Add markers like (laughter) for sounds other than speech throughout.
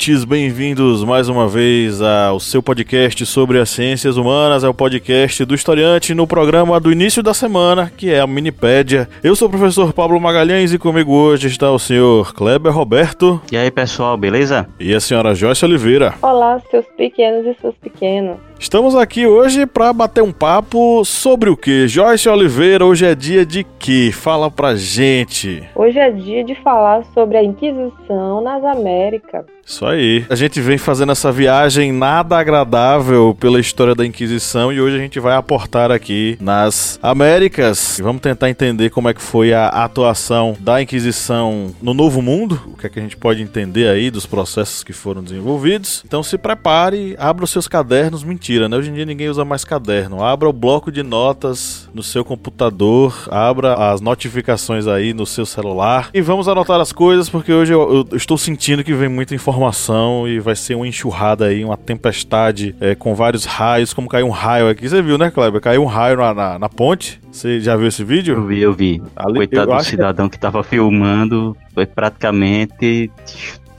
Ouvintes, bem-vindos mais uma vez ao seu podcast sobre as ciências humanas, é o podcast do historiante no programa do início da semana, que é a Minipédia. Eu sou o professor Pablo Magalhães e comigo hoje está o senhor Kleber Roberto. E aí, pessoal, beleza? E a senhora Joyce Oliveira. Olá, seus pequenos e seus pequenos. Estamos aqui hoje para bater um papo sobre o que? Joyce Oliveira, hoje é dia de que? Fala pra gente. Hoje é dia de falar sobre a Inquisição nas Américas. Isso aí. A gente vem fazendo essa viagem nada agradável pela história da Inquisição e hoje a gente vai aportar aqui nas Américas. Vamos tentar entender como é que foi a atuação da Inquisição no Novo Mundo, o que é que a gente pode entender aí dos processos que foram desenvolvidos. Então se prepare, abra os seus cadernos. Mentira, né? Hoje em dia ninguém usa mais caderno. Abra o bloco de notas no seu computador, abra as notificações aí no seu celular e vamos anotar as coisas porque hoje eu, eu estou sentindo que vem muita informação e vai ser uma enxurrada aí, uma tempestade é, com vários raios, como caiu um raio aqui. Você viu, né, Kleber? Caiu um raio na, na, na ponte. Você já viu esse vídeo? Eu vi, eu vi. Ali, Coitado do cidadão que... que tava filmando, foi praticamente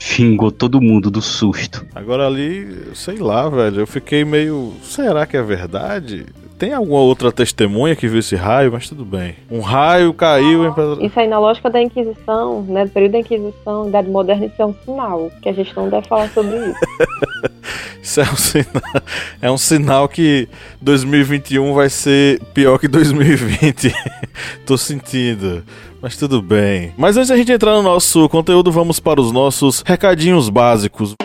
xingou todo mundo do susto. Agora ali, sei lá, velho, eu fiquei meio. Será que é verdade? Tem alguma outra testemunha que viu esse raio, mas tudo bem. Um raio caiu em Isso aí na lógica da Inquisição, né? Do período da Inquisição, Idade Moderna, isso é um sinal. Que a gente não deve falar sobre isso. (laughs) isso é um sinal. É um sinal que 2021 vai ser pior que 2020. (laughs) Tô sentindo. Mas tudo bem. Mas antes da gente entrar no nosso conteúdo, vamos para os nossos recadinhos básicos.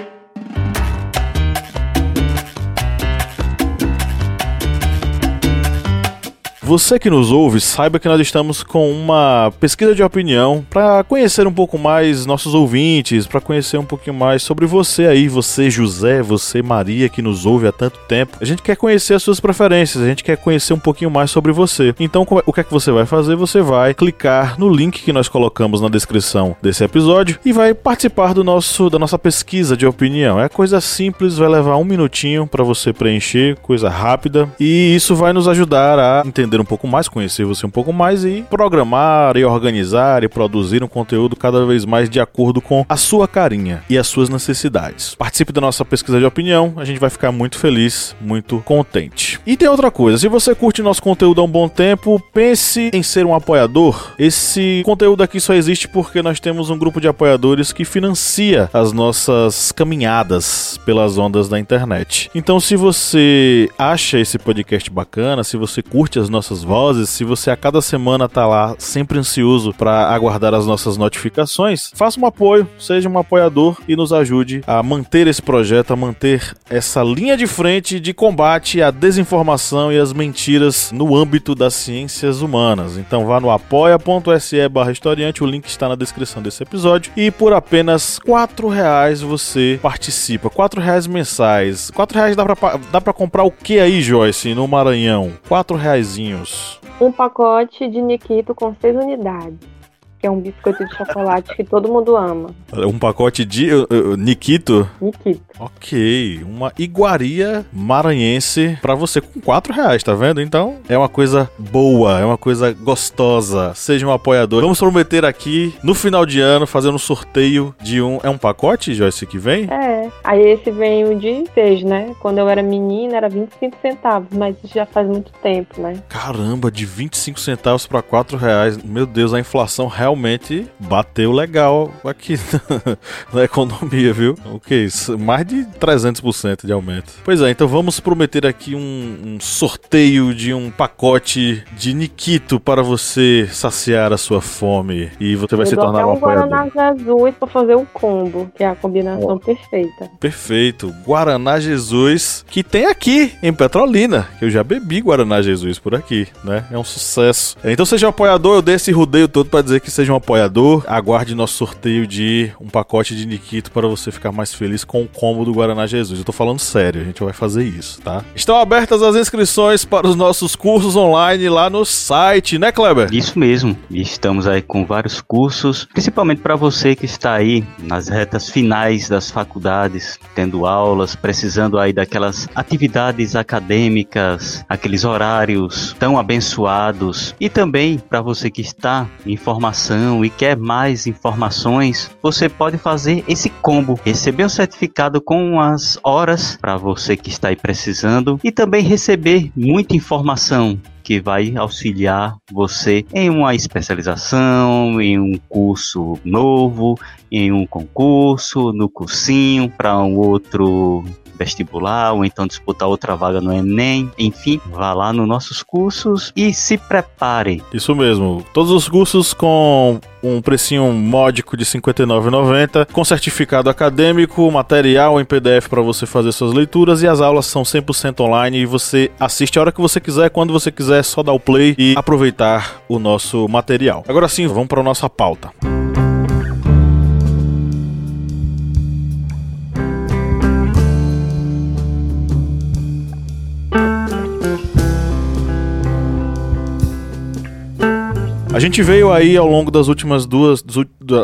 Você que nos ouve, saiba que nós estamos com uma pesquisa de opinião para conhecer um pouco mais nossos ouvintes, para conhecer um pouquinho mais sobre você aí, você José, você Maria que nos ouve há tanto tempo. A gente quer conhecer as suas preferências, a gente quer conhecer um pouquinho mais sobre você. Então, o que é que você vai fazer? Você vai clicar no link que nós colocamos na descrição desse episódio e vai participar do nosso da nossa pesquisa de opinião. É coisa simples, vai levar um minutinho para você preencher, coisa rápida, e isso vai nos ajudar a entender um pouco mais, conhecer você um pouco mais e programar e organizar e produzir um conteúdo cada vez mais de acordo com a sua carinha e as suas necessidades. Participe da nossa pesquisa de opinião, a gente vai ficar muito feliz, muito contente. E tem outra coisa, se você curte nosso conteúdo há um bom tempo, pense em ser um apoiador. Esse conteúdo aqui só existe porque nós temos um grupo de apoiadores que financia as nossas caminhadas pelas ondas da internet. Então, se você acha esse podcast bacana, se você curte as nossas nossas vozes, se você a cada semana tá lá sempre ansioso para aguardar as nossas notificações, faça um apoio, seja um apoiador e nos ajude a manter esse projeto, a manter essa linha de frente de combate à desinformação e às mentiras no âmbito das ciências humanas. Então vá no apoia.se barra historiante, o link está na descrição desse episódio. E por apenas quatro reais você participa. Quatro reais mensais. Quatro reais dá pra, dá pra comprar o que aí, Joyce, no Maranhão? Quatro reais um pacote de Nikito com seis unidades que é um biscoito de chocolate que todo mundo ama. Um pacote de uh, uh, Nikito? Nikito. Ok, uma iguaria maranhense para você com 4 reais, tá vendo? Então é uma coisa boa, é uma coisa gostosa. Seja um apoiador. Vamos prometer aqui no final de ano fazer um sorteio de um. É um pacote, Joyce, que vem? É. Aí esse vem o de 6, né? Quando eu era menina era 25 centavos, mas isso já faz muito tempo, né? Caramba, de 25 centavos para 4 reais. Meu Deus, a inflação realmente realmente bateu legal aqui (laughs) na, economia, viu? O que é isso? Mais de 300% de aumento. Pois é, então vamos prometer aqui um, um sorteio de um pacote de Nikito para você saciar a sua fome e você vai Eu se tornar um apoiador. Guaraná Jesus para fazer um combo, que é a combinação oh. perfeita. Perfeito. Guaraná Jesus, que tem aqui em Petrolina, que eu já bebi Guaraná Jesus por aqui, né? É um sucesso. Então seja um apoiador, eu dei esse rodeio todo para dizer que seja um apoiador, aguarde nosso sorteio de um pacote de Nikito para você ficar mais feliz com o combo do Guaraná Jesus. Eu tô falando sério, a gente vai fazer isso, tá? Estão abertas as inscrições para os nossos cursos online lá no site, né, Kleber? Isso mesmo. Estamos aí com vários cursos, principalmente para você que está aí nas retas finais das faculdades, tendo aulas, precisando aí daquelas atividades acadêmicas, aqueles horários tão abençoados e também para você que está em formação e quer mais informações, você pode fazer esse combo, receber o certificado com as horas para você que está aí precisando e também receber muita informação que vai auxiliar você em uma especialização, em um curso novo, em um concurso, no cursinho, para um outro vestibular ou então disputar outra vaga no Enem. Enfim, vá lá nos nossos cursos e se prepare. Isso mesmo. Todos os cursos com um precinho módico de R$ 59,90, com certificado acadêmico, material em PDF para você fazer suas leituras e as aulas são 100% online e você assiste a hora que você quiser, quando você quiser, só dar o play e aproveitar o nosso material. Agora sim, vamos para a nossa pauta. A gente veio aí ao longo das últimas duas,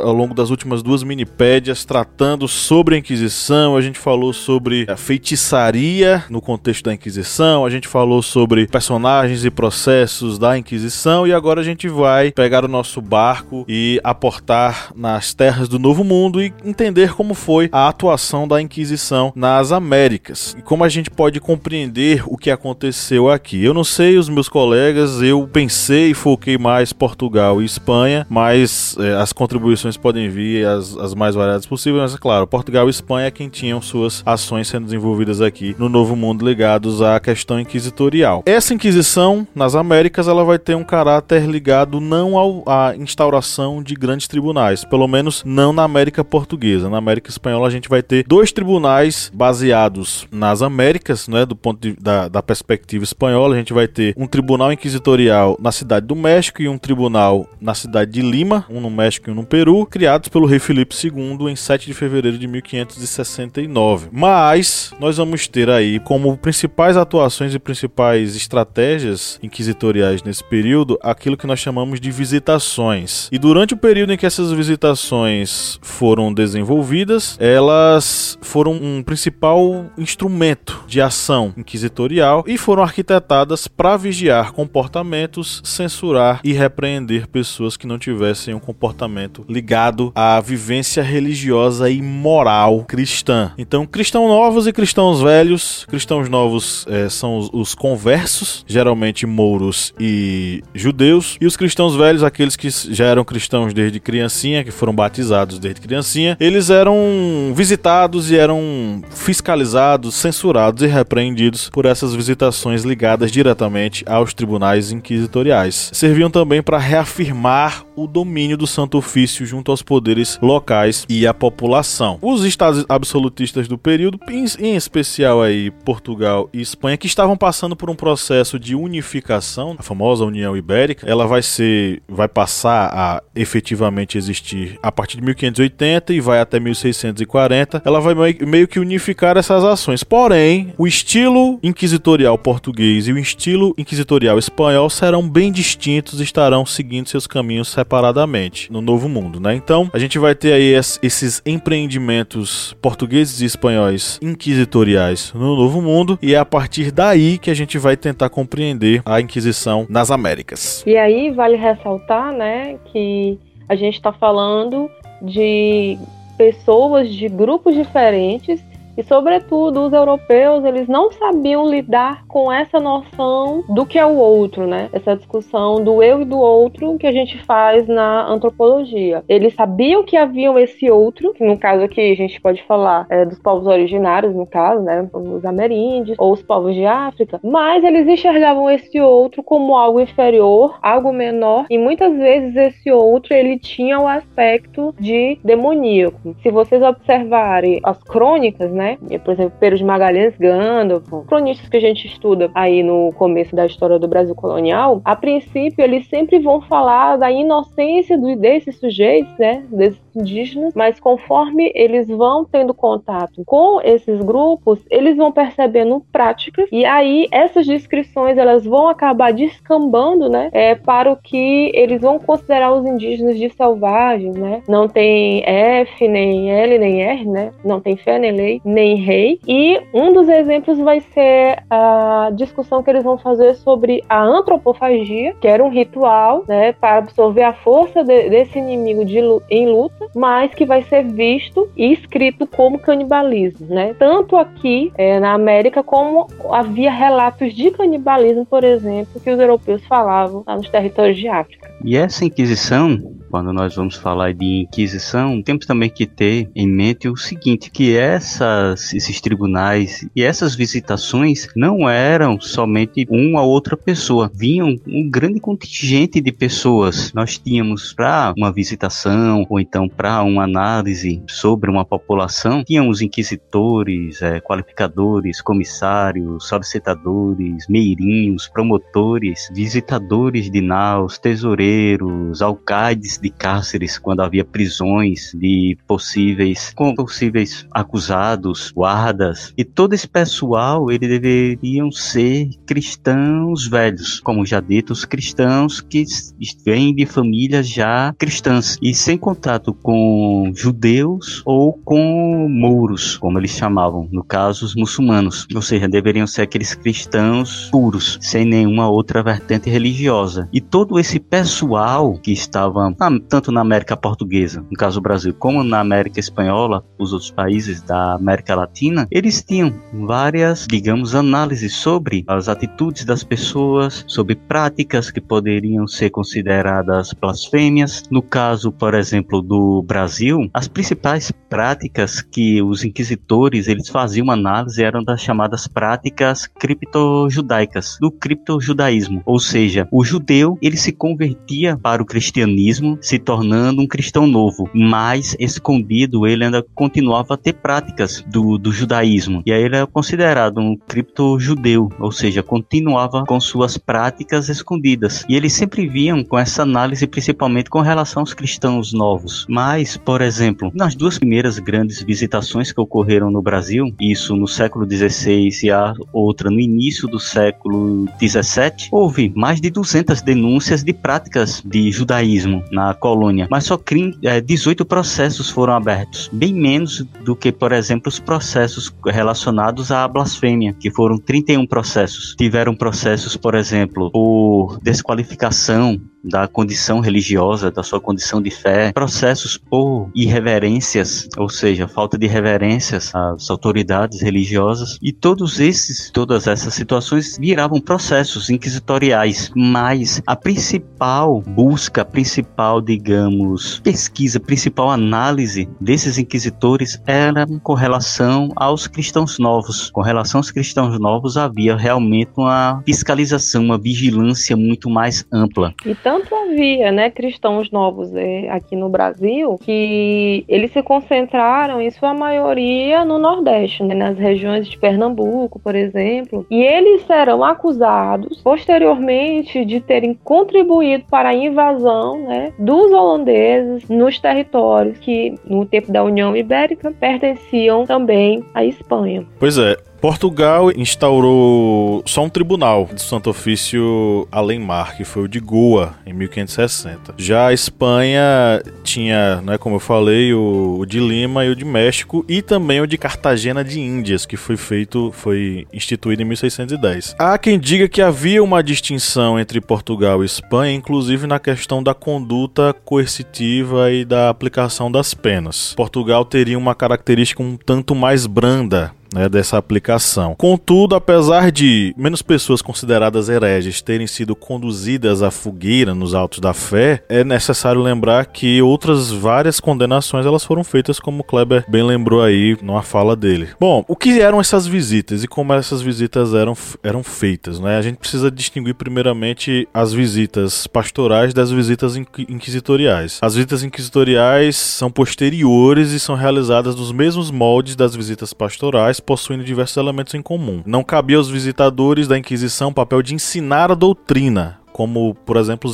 ao longo das últimas duas minipédias tratando sobre a Inquisição. A gente falou sobre a feitiçaria no contexto da Inquisição. A gente falou sobre personagens e processos da Inquisição e agora a gente vai pegar o nosso barco e aportar nas terras do Novo Mundo e entender como foi a atuação da Inquisição nas Américas e como a gente pode compreender o que aconteceu aqui. Eu não sei os meus colegas, eu pensei e foquei mais Portugal Portugal e Espanha, mas é, as contribuições podem vir as, as mais variadas possíveis, mas é claro, Portugal e Espanha é quem tinham suas ações sendo desenvolvidas aqui no Novo Mundo ligados à questão inquisitorial. Essa inquisição nas Américas ela vai ter um caráter ligado não ao, à instauração de grandes tribunais, pelo menos não na América Portuguesa. Na América Espanhola a gente vai ter dois tribunais baseados nas Américas, né, do ponto de, da, da perspectiva espanhola. A gente vai ter um tribunal inquisitorial na cidade do México e um tribunal tribunal na cidade de Lima, um no México e um no Peru, criados pelo rei Felipe II em 7 de fevereiro de 1569. Mas nós vamos ter aí como principais atuações e principais estratégias inquisitoriais nesse período aquilo que nós chamamos de visitações. E durante o período em que essas visitações foram desenvolvidas, elas foram um principal instrumento de ação inquisitorial e foram arquitetadas para vigiar comportamentos, censurar e repreender pessoas que não tivessem um comportamento ligado à vivência religiosa e moral cristã. Então, cristãos novos e cristãos velhos. Cristãos novos é, são os, os conversos, geralmente mouros e judeus. E os cristãos velhos, aqueles que já eram cristãos desde criancinha, que foram batizados desde criancinha, eles eram visitados e eram fiscalizados, censurados e repreendidos por essas visitações ligadas diretamente aos tribunais inquisitoriais. Serviam também para reafirmar o domínio do Santo Ofício junto aos poderes locais e à população. Os estados absolutistas do período, em especial aí Portugal e Espanha, que estavam passando por um processo de unificação, a famosa União Ibérica, ela vai ser, vai passar a efetivamente existir a partir de 1580 e vai até 1640. Ela vai meio que unificar essas ações. Porém, o estilo inquisitorial português e o estilo inquisitorial espanhol serão bem distintos, estarão seguindo seus caminhos separadamente no Novo Mundo, né? Então, a gente vai ter aí esses empreendimentos portugueses e espanhóis inquisitoriais no Novo Mundo e é a partir daí que a gente vai tentar compreender a Inquisição nas Américas. E aí vale ressaltar, né, que a gente está falando de pessoas de grupos diferentes e, sobretudo, os europeus, eles não sabiam lidar com essa noção do que é o outro, né? Essa discussão do eu e do outro que a gente faz na antropologia. Eles sabiam que havia esse outro, que no caso aqui a gente pode falar é, dos povos originários, no caso, né? Os ameríndios ou os povos de África, mas eles enxergavam esse outro como algo inferior, algo menor, e muitas vezes esse outro ele tinha o aspecto de demoníaco. Se vocês observarem as crônicas, né? Né? Por exemplo, Pedro de Magalhães, Gandalf, cronistas que a gente estuda aí no começo da história do Brasil colonial, a princípio eles sempre vão falar da inocência do, desses sujeitos, né? Desses indígenas, mas conforme eles vão tendo contato com esses grupos, eles vão percebendo práticas e aí essas descrições elas vão acabar descambando, né? É, para o que eles vão considerar os indígenas de selvagens, né? Não tem F, nem L, nem R, né? Não tem fé, nem lei, nem rei. E um dos exemplos vai ser a discussão que eles vão fazer sobre a antropofagia, que era um ritual, né? Para absorver a força de, desse inimigo de, em luta, mas que vai ser visto e escrito como canibalismo, né? Tanto aqui é, na América como havia relatos de canibalismo, por exemplo, que os europeus falavam lá nos territórios de África. E essa Inquisição quando nós vamos falar de Inquisição, temos também que ter em mente o seguinte, que essas, esses tribunais e essas visitações não eram somente uma ou outra pessoa, vinham um grande contingente de pessoas. Nós tínhamos para uma visitação ou então para uma análise sobre uma população, tínhamos inquisitores, é, qualificadores, comissários, solicitadores, meirinhos, promotores, visitadores de naus, tesoureiros, alcaides de cárceres quando havia prisões de possíveis com possíveis acusados, guardas e todo esse pessoal ele deveriam ser cristãos velhos, como já dito, os cristãos que vêm de famílias já cristãs e sem contato com judeus ou com mouros, como eles chamavam, no caso os muçulmanos, ou seja, deveriam ser aqueles cristãos puros, sem nenhuma outra vertente religiosa. E todo esse pessoal que estava ah, tanto na América Portuguesa, no caso do Brasil, como na América Espanhola, os outros países da América Latina, eles tinham várias, digamos, análises sobre as atitudes das pessoas, sobre práticas que poderiam ser consideradas blasfêmias. No caso, por exemplo, do Brasil, as principais práticas que os inquisitores eles faziam análise eram das chamadas práticas criptojudaicas, do criptojudaísmo, ou seja, o judeu ele se convertia para o cristianismo, se tornando um cristão novo, mas escondido ele ainda continuava a ter práticas do, do judaísmo. E aí ele é considerado um cripto-judeu, ou seja, continuava com suas práticas escondidas. E eles sempre vinham com essa análise principalmente com relação aos cristãos novos. Mas, por exemplo, nas duas primeiras grandes visitações que ocorreram no Brasil, isso no século XVI e a outra no início do século XVII, houve mais de 200 denúncias de práticas de judaísmo na colônia, mas só 18 é, processos foram abertos, bem menos do que, por exemplo, os processos relacionados à blasfêmia, que foram 31 processos. Tiveram processos, por exemplo, por desqualificação da condição religiosa, da sua condição de fé, processos por irreverências, ou seja, falta de reverências às autoridades religiosas, e todos esses, todas essas situações viravam processos inquisitoriais, mas a principal busca, a principal, digamos, pesquisa, principal análise desses inquisitores era com relação aos cristãos novos. Com relação aos cristãos novos havia realmente uma fiscalização, uma vigilância muito mais ampla. Então, tanto havia né, cristãos novos é, aqui no Brasil que eles se concentraram, em sua maioria, no Nordeste, né, nas regiões de Pernambuco, por exemplo, e eles serão acusados posteriormente de terem contribuído para a invasão né, dos holandeses nos territórios que, no tempo da União Ibérica, pertenciam também à Espanha. Pois é, Portugal instaurou só um tribunal do Santo Ofício além-mar, que foi o de Goa, em 1560. Já a Espanha tinha, né, como eu falei, o, o de Lima e o de México, e também o de Cartagena de Índias, que foi feito, foi instituído em 1610. Há quem diga que havia uma distinção entre Portugal e Espanha, inclusive na questão da conduta coercitiva e da aplicação das penas. Portugal teria uma característica um tanto mais branda né, dessa aplicação. Contudo, apesar de menos pessoas consideradas hereges terem sido conduzidas à fogueira nos autos da fé, é necessário lembrar que outras várias condenações elas foram feitas, como Kleber bem lembrou aí numa fala dele. Bom, o que eram essas visitas e como essas visitas eram, eram feitas? Né? A gente precisa distinguir primeiramente as visitas pastorais das visitas inquisitoriais. As visitas inquisitoriais são posteriores e são realizadas nos mesmos moldes das visitas pastorais, possuindo diversos elementos em comum. Não cabia aos visitadores da Inquisição o papel de ensinar a doutrina, como, por exemplo,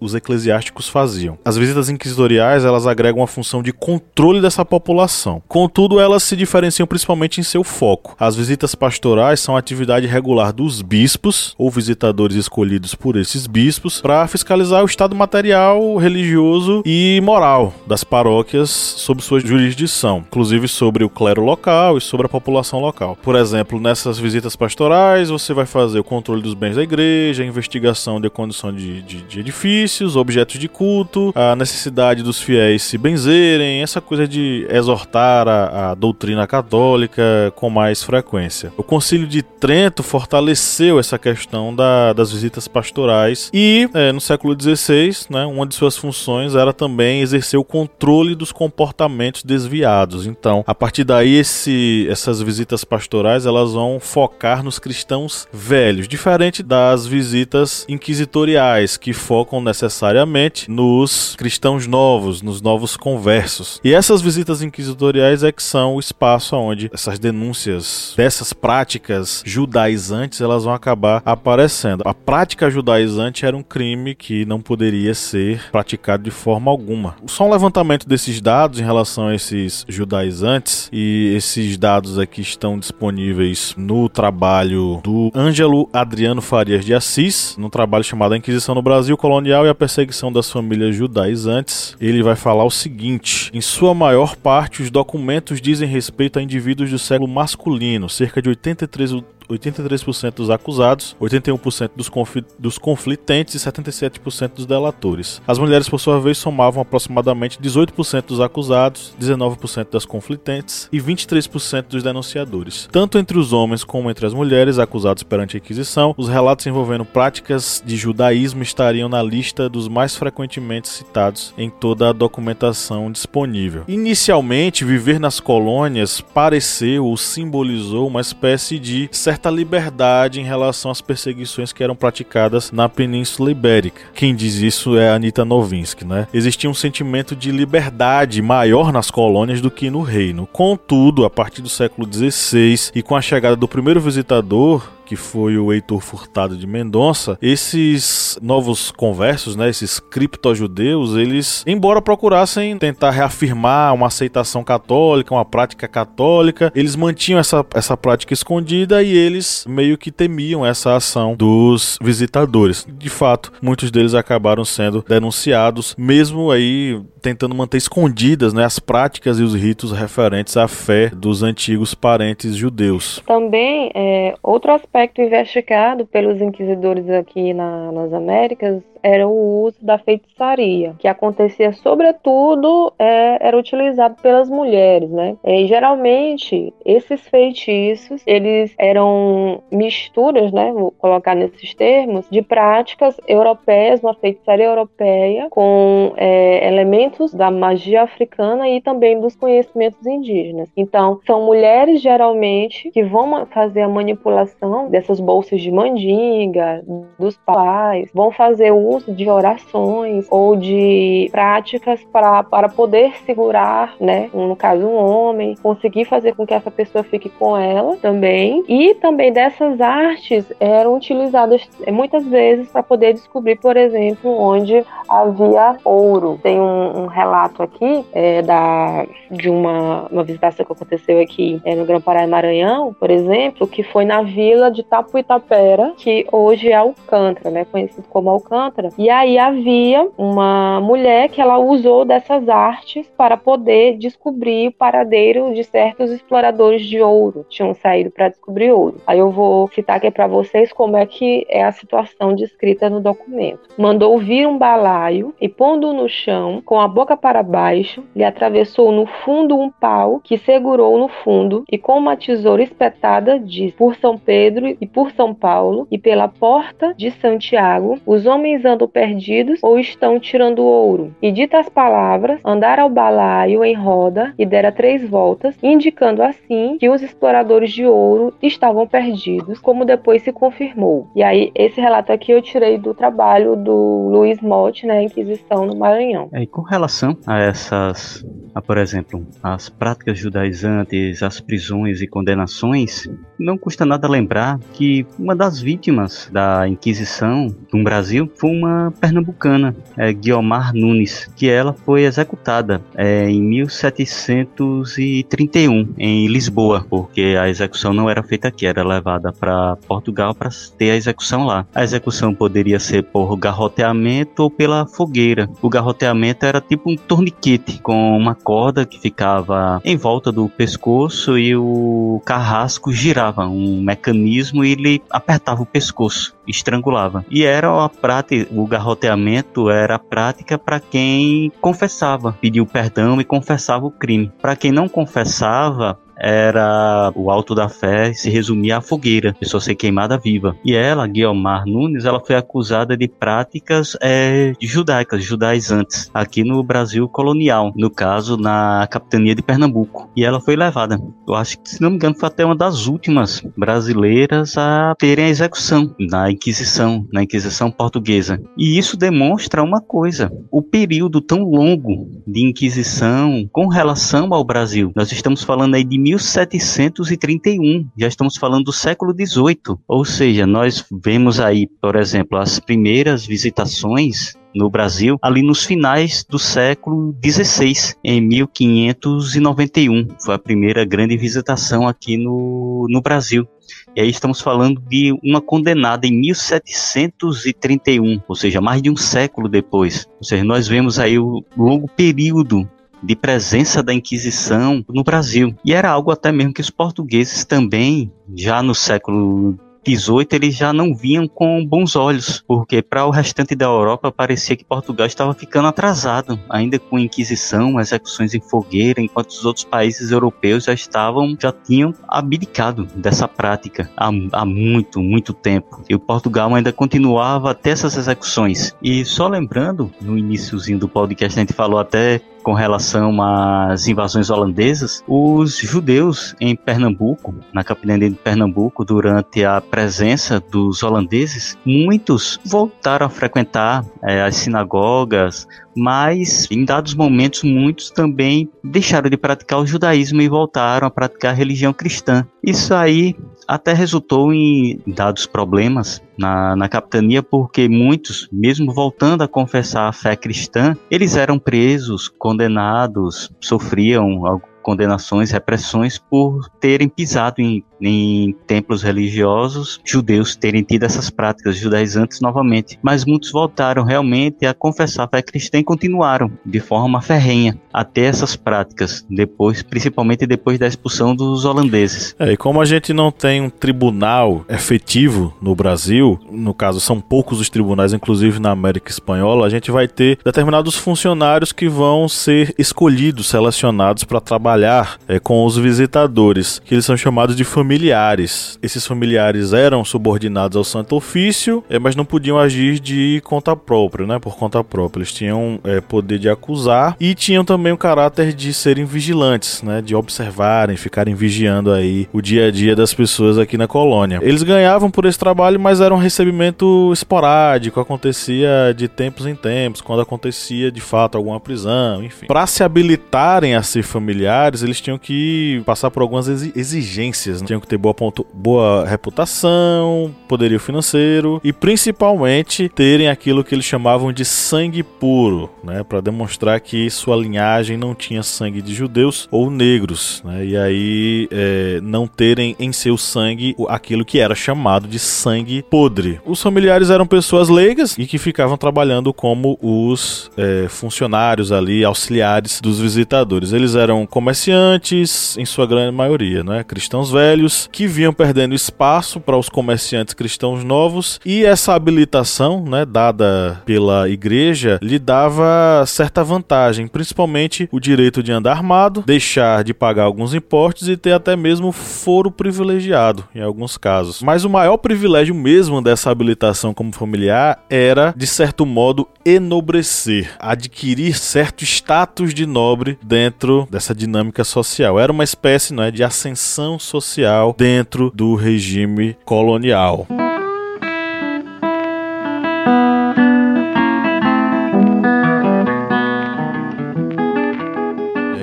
os, eclesiásticos faziam. As visitas inquisitoriais, elas agregam a função de controle dessa população. Contudo, elas se diferenciam principalmente em seu foco. As visitas pastorais são a atividade regular dos bispos ou visitadores escolhidos por esses bispos para fiscalizar o estado material, religioso e moral das paróquias sob sua jurisdição, inclusive sobre o clero local e sobre a população local. Por exemplo, nessas visitas pastorais, você vai fazer o controle dos bens da igreja, a investigação de condição de, de, de, edifícios, objetos de culto, a necessidade dos fiéis se benzerem, essa coisa de exortar a, a doutrina católica com mais frequência. O Concílio de Trento fortaleceu essa questão da, das visitas pastorais e é, no século XVI, né, uma de suas funções era também exercer o controle dos comportamentos desviados. Então, a partir daí, esse, essas visitas pastorais elas vão focar nos cristãos velhos, diferente das visitas em que inquisitoriais que focam necessariamente nos cristãos novos, nos novos conversos. E essas visitas inquisitoriais é que são o espaço onde essas denúncias dessas práticas judaizantes elas vão acabar aparecendo. A prática judaizante era um crime que não poderia ser praticado de forma alguma. Só um levantamento desses dados em relação a esses judaizantes e esses dados aqui estão disponíveis no trabalho do Ângelo Adriano Farias de Assis, no trabalho trabalho chamado A Inquisição no Brasil Colonial e a Perseguição das Famílias Judaizantes. Ele vai falar o seguinte: em sua maior parte, os documentos dizem respeito a indivíduos do século masculino, cerca de 83 83% dos acusados, 81% dos, confl dos conflitentes e 77% dos delatores. As mulheres, por sua vez, somavam aproximadamente 18% dos acusados, 19% das conflitentes e 23% dos denunciadores. Tanto entre os homens como entre as mulheres acusados perante a Inquisição, os relatos envolvendo práticas de judaísmo estariam na lista dos mais frequentemente citados em toda a documentação disponível. Inicialmente, viver nas colônias pareceu ou simbolizou uma espécie de certa liberdade em relação às perseguições que eram praticadas na Península Ibérica. Quem diz isso é Anita Novinsky, né? Existia um sentimento de liberdade maior nas colônias do que no reino. Contudo, a partir do século XVI e com a chegada do primeiro visitador, que foi o Heitor Furtado de Mendonça, esses novos conversos, né, esses criptojudeus, eles, embora procurassem tentar reafirmar uma aceitação católica, uma prática católica, eles mantinham essa, essa prática escondida e eles meio que temiam essa ação dos visitadores. De fato, muitos deles acabaram sendo denunciados, mesmo aí tentando manter escondidas né, as práticas e os ritos referentes à fé dos antigos parentes judeus. Também, é, outro aspecto aspecto investigado pelos inquisidores aqui na, nas Américas era o uso da feitiçaria, que acontecia sobretudo é, era utilizado pelas mulheres, né? E geralmente esses feitiços eles eram misturas, né? Vou colocar nesses termos de práticas europeias, uma feitiçaria europeia com é, elementos da magia africana e também dos conhecimentos indígenas. Então são mulheres geralmente que vão fazer a manipulação dessas bolsas de mandinga, dos pais, vão fazer o uso de orações ou de práticas para, para poder segurar, né, no caso um homem, conseguir fazer com que essa pessoa fique com ela também. E também dessas artes eram utilizadas eh, muitas vezes para poder descobrir, por exemplo, onde havia ouro. Tem um, um relato aqui é, da, de uma, uma visitação que aconteceu aqui é, no Grão-Pará Maranhão, por exemplo, que foi na vila de Tapuitapera, que hoje é Alcântara, né, conhecido como Alcântara E aí havia uma mulher que ela usou dessas artes para poder descobrir o paradeiro de certos exploradores de ouro, tinham saído para descobrir ouro. Aí eu vou citar aqui para vocês como é que é a situação descrita no documento. Mandou vir um balaio e pondo-o no chão, com a boca para baixo, lhe atravessou no fundo um pau que segurou no fundo e com uma tesoura espetada diz: Por São Pedro e por São Paulo e pela porta de Santiago, os homens andam perdidos ou estão tirando ouro. E ditas palavras, andara ao balaio em roda e dera três voltas, indicando assim que os exploradores de ouro estavam perdidos, como depois se confirmou. E aí, esse relato aqui eu tirei do trabalho do Luiz Motti, né, Inquisição no Maranhão. É, e com relação a essas, a, por exemplo, as práticas judaizantes, as prisões e condenações, não custa nada lembrar que uma das vítimas da Inquisição no Brasil foi uma pernambucana, é, Guiomar Nunes, que ela foi executada é, em 1731 em Lisboa, porque a execução não era feita aqui, era levada para Portugal para ter a execução lá. A execução poderia ser por garroteamento ou pela fogueira. O garroteamento era tipo um torniquete com uma corda que ficava em volta do pescoço e o carrasco girava, um mecanismo e ele apertava o pescoço, estrangulava. E era a prática, o garroteamento era a prática para quem confessava, pediu perdão e confessava o crime. Para quem não confessava, era o alto da fé se resumia à fogueira, pessoa ser queimada viva. E ela, Guiomar Nunes, ela foi acusada de práticas é, judaicas, judaizantes, aqui no Brasil colonial, no caso na capitania de Pernambuco. E ela foi levada. Eu acho que, se não me engano, foi até uma das últimas brasileiras a terem a execução na Inquisição, na Inquisição portuguesa. E isso demonstra uma coisa: o período tão longo de Inquisição com relação ao Brasil. Nós estamos falando aí de 1731. Já estamos falando do século XVIII. Ou seja, nós vemos aí, por exemplo, as primeiras visitações no Brasil ali nos finais do século XVI, em 1591. Foi a primeira grande visitação aqui no, no Brasil. E aí estamos falando de uma condenada em 1731, ou seja, mais de um século depois. Ou seja, nós vemos aí o longo período de presença da Inquisição no Brasil. E era algo até mesmo que os portugueses também, já no século 18 eles já não vinham com bons olhos, porque para o restante da Europa parecia que Portugal estava ficando atrasado, ainda com Inquisição, execuções em fogueira, enquanto os outros países europeus já estavam, já tinham abdicado dessa prática há, há muito, muito tempo. E o Portugal ainda continuava até essas execuções. E só lembrando, no iníciozinho do podcast a gente falou até com relação às invasões holandesas, os judeus em Pernambuco, na capitania de Pernambuco, durante a presença dos holandeses, muitos voltaram a frequentar é, as sinagogas, mas em dados momentos muitos também deixaram de praticar o judaísmo e voltaram a praticar a religião cristã. Isso aí até resultou em dados problemas na, na capitania, porque muitos, mesmo voltando a confessar a fé cristã, eles eram presos, condenados, sofriam condenações, repressões por terem pisado em, em templos religiosos, judeus terem tido essas práticas judaizantes novamente. Mas muitos voltaram realmente a confessar a fé cristã e continuaram de forma ferrenha até essas práticas, depois, principalmente depois da expulsão dos holandeses. É, e como a gente não tem um tribunal efetivo no Brasil, no caso são poucos os tribunais, inclusive na América Espanhola, a gente vai ter determinados funcionários que vão ser escolhidos, selecionados para trabalhar é, com os visitadores, que eles são chamados de familiares. Esses familiares eram subordinados ao Santo Ofício, é, mas não podiam agir de conta própria, né? Por conta própria. Eles tinham é, poder de acusar e tinham também o caráter de serem vigilantes, né? De observarem, ficarem vigiando aí o dia a dia das pessoas aqui na colônia. Eles ganhavam por esse trabalho, mas era um recebimento esporádico, acontecia de tempos em tempos, quando acontecia de fato alguma prisão, enfim. Para se habilitarem a ser familiares, eles tinham que passar por algumas exigências, né? Teriam que ter boa, ponto, boa reputação, poderio financeiro e principalmente terem aquilo que eles chamavam de sangue puro, né, para demonstrar que sua linhagem não tinha sangue de judeus ou negros, né, e aí é, não terem em seu sangue aquilo que era chamado de sangue podre. Os familiares eram pessoas leigas e que ficavam trabalhando como os é, funcionários ali, auxiliares dos visitadores. Eles eram comerciantes, em sua grande maioria, né, cristãos velhos, que vinham perdendo espaço para os comerciantes cristãos novos e essa habilitação, né, dada pela igreja, lhe dava certa vantagem, principalmente o direito de andar armado, deixar de pagar alguns impostos e ter até mesmo foro privilegiado em alguns casos. Mas o maior privilégio mesmo dessa habilitação como familiar era, de certo modo, enobrecer, adquirir certo status de nobre dentro dessa dinâmica social. Era uma espécie não é, de ascensão social dentro do regime colonial.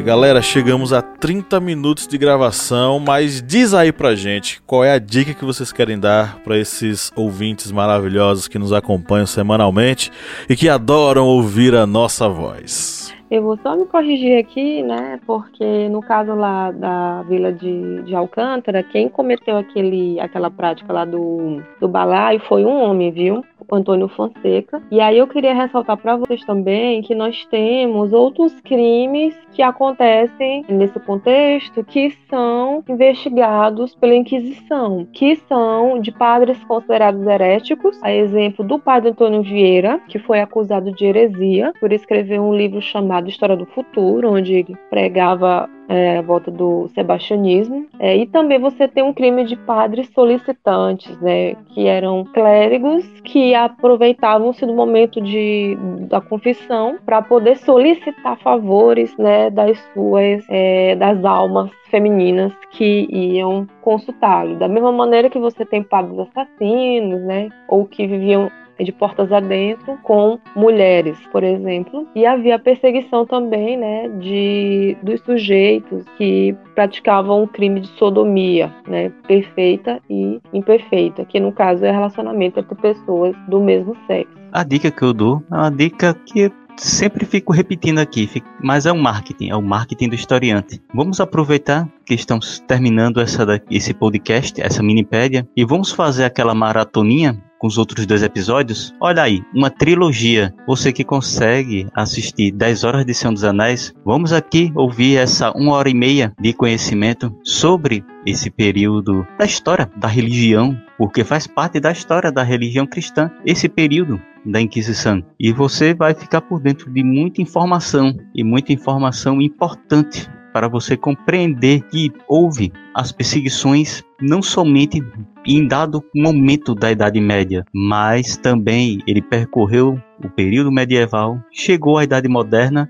Galera, chegamos a 30 minutos de gravação, mas diz aí pra gente qual é a dica que vocês querem dar para esses ouvintes maravilhosos que nos acompanham semanalmente e que adoram ouvir a nossa voz. Eu vou só me corrigir aqui, né? Porque no caso lá da vila de, de Alcântara, quem cometeu aquele, aquela prática lá do, do balaio foi um homem, viu? O Antônio Fonseca. E aí eu queria ressaltar para vocês também que nós temos outros crimes que acontecem nesse contexto que são investigados pela Inquisição, que são de padres considerados heréticos, a exemplo do padre Antônio Vieira, que foi acusado de heresia por escrever um livro chamado História do Futuro, onde ele pregava é, a volta do sebastianismo. É, e também você tem um crime de padres solicitantes, né, que eram clérigos que aproveitavam-se do momento de, da confissão para poder solicitar favores né, das suas é, das almas femininas que iam consultá-lo. Da mesma maneira que você tem padres assassinos, né, ou que viviam de portas adentro com mulheres, por exemplo. E havia perseguição também, né, de dos sujeitos que praticavam o crime de sodomia, né, perfeita e imperfeita, que no caso é relacionamento entre pessoas do mesmo sexo. A dica que eu dou é uma dica que sempre fico repetindo aqui, mas é o marketing, é o marketing do historiante. Vamos aproveitar que estamos terminando essa, esse podcast, essa minipédia, e vamos fazer aquela maratoninha com os outros dois episódios, olha aí, uma trilogia. Você que consegue assistir 10 horas de Senhor dos Anéis, vamos aqui ouvir essa uma hora e meia de conhecimento sobre esse período da história da religião, porque faz parte da história da religião cristã, esse período da Inquisição. E você vai ficar por dentro de muita informação e muita informação importante para você compreender que houve as perseguições não somente em dado momento da Idade Média, mas também ele percorreu o período medieval, chegou à Idade Moderna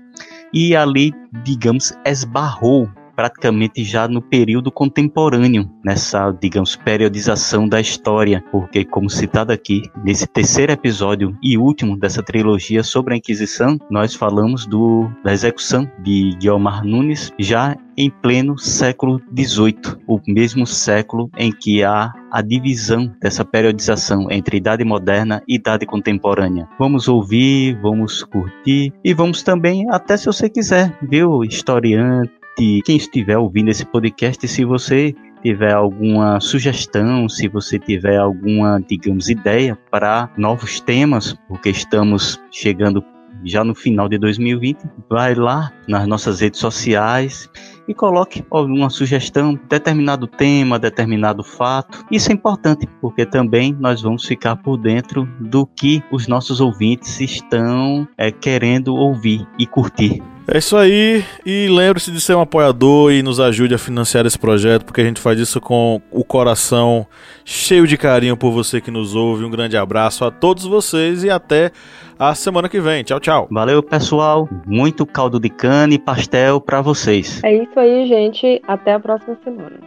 e ali, digamos, esbarrou praticamente já no período contemporâneo, nessa, digamos, periodização da história, porque, como citado aqui, nesse terceiro episódio e último dessa trilogia sobre a Inquisição, nós falamos do, da execução de Guilmar Nunes já em pleno século XVIII, o mesmo século em que há a divisão dessa periodização entre idade moderna e idade contemporânea. Vamos ouvir, vamos curtir e vamos também, até se você quiser, viu, historiante, quem estiver ouvindo esse podcast, se você tiver alguma sugestão, se você tiver alguma, digamos, ideia para novos temas, porque estamos chegando já no final de 2020, vai lá nas nossas redes sociais e coloque alguma sugestão, determinado tema, determinado fato. Isso é importante porque também nós vamos ficar por dentro do que os nossos ouvintes estão é, querendo ouvir e curtir. É isso aí, e lembre-se de ser um apoiador e nos ajude a financiar esse projeto, porque a gente faz isso com o coração cheio de carinho por você que nos ouve. Um grande abraço a todos vocês e até a semana que vem. Tchau, tchau. Valeu, pessoal. Muito caldo de cana e pastel para vocês. É isso aí, gente. Até a próxima semana.